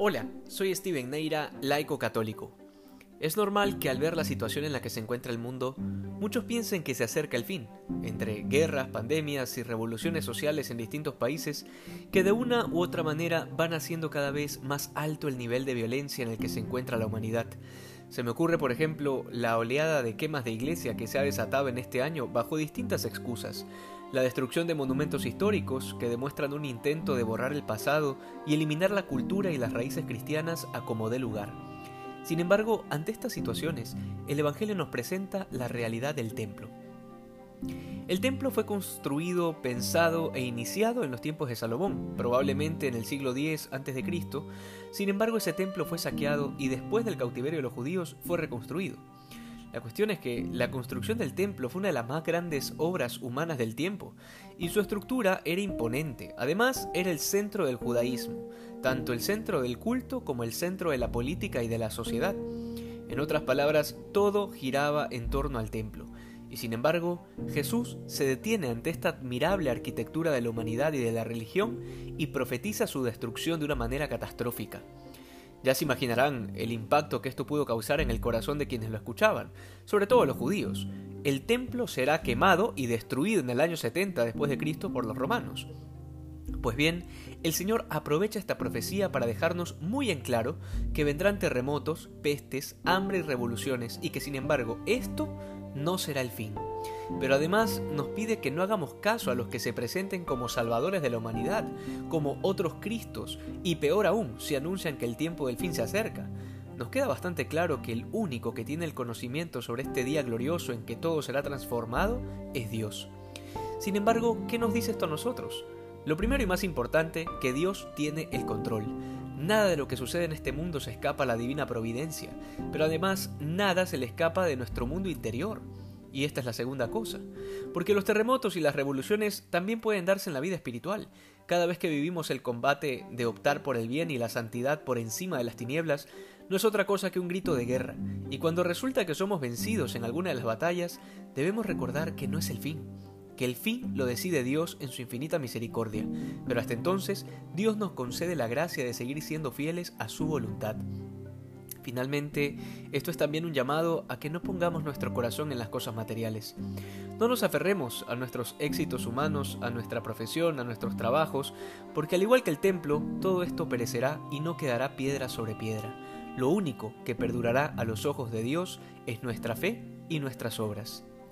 Hola, soy Steven Neira, laico católico. Es normal que al ver la situación en la que se encuentra el mundo, muchos piensen que se acerca el fin, entre guerras, pandemias y revoluciones sociales en distintos países, que de una u otra manera van haciendo cada vez más alto el nivel de violencia en el que se encuentra la humanidad. Se me ocurre, por ejemplo, la oleada de quemas de iglesia que se ha desatado en este año bajo distintas excusas, la destrucción de monumentos históricos que demuestran un intento de borrar el pasado y eliminar la cultura y las raíces cristianas a como dé lugar. Sin embargo, ante estas situaciones, el Evangelio nos presenta la realidad del templo. El templo fue construido, pensado e iniciado en los tiempos de Salomón, probablemente en el siglo X a.C. Sin embargo, ese templo fue saqueado y después del cautiverio de los judíos fue reconstruido. La cuestión es que la construcción del templo fue una de las más grandes obras humanas del tiempo, y su estructura era imponente. Además, era el centro del judaísmo, tanto el centro del culto como el centro de la política y de la sociedad. En otras palabras, todo giraba en torno al templo. Y sin embargo, Jesús se detiene ante esta admirable arquitectura de la humanidad y de la religión y profetiza su destrucción de una manera catastrófica. Ya se imaginarán el impacto que esto pudo causar en el corazón de quienes lo escuchaban, sobre todo los judíos. El templo será quemado y destruido en el año 70 después de Cristo por los romanos. Pues bien, el Señor aprovecha esta profecía para dejarnos muy en claro que vendrán terremotos, pestes, hambre y revoluciones y que sin embargo esto no será el fin. Pero además nos pide que no hagamos caso a los que se presenten como salvadores de la humanidad, como otros Cristos, y peor aún, si anuncian que el tiempo del fin se acerca. Nos queda bastante claro que el único que tiene el conocimiento sobre este día glorioso en que todo será transformado es Dios. Sin embargo, ¿qué nos dice esto a nosotros? Lo primero y más importante, que Dios tiene el control. Nada de lo que sucede en este mundo se escapa a la divina providencia, pero además nada se le escapa de nuestro mundo interior. Y esta es la segunda cosa, porque los terremotos y las revoluciones también pueden darse en la vida espiritual. Cada vez que vivimos el combate de optar por el bien y la santidad por encima de las tinieblas, no es otra cosa que un grito de guerra, y cuando resulta que somos vencidos en alguna de las batallas, debemos recordar que no es el fin, que el fin lo decide Dios en su infinita misericordia, pero hasta entonces Dios nos concede la gracia de seguir siendo fieles a su voluntad. Finalmente, esto es también un llamado a que no pongamos nuestro corazón en las cosas materiales. No nos aferremos a nuestros éxitos humanos, a nuestra profesión, a nuestros trabajos, porque al igual que el templo, todo esto perecerá y no quedará piedra sobre piedra. Lo único que perdurará a los ojos de Dios es nuestra fe y nuestras obras.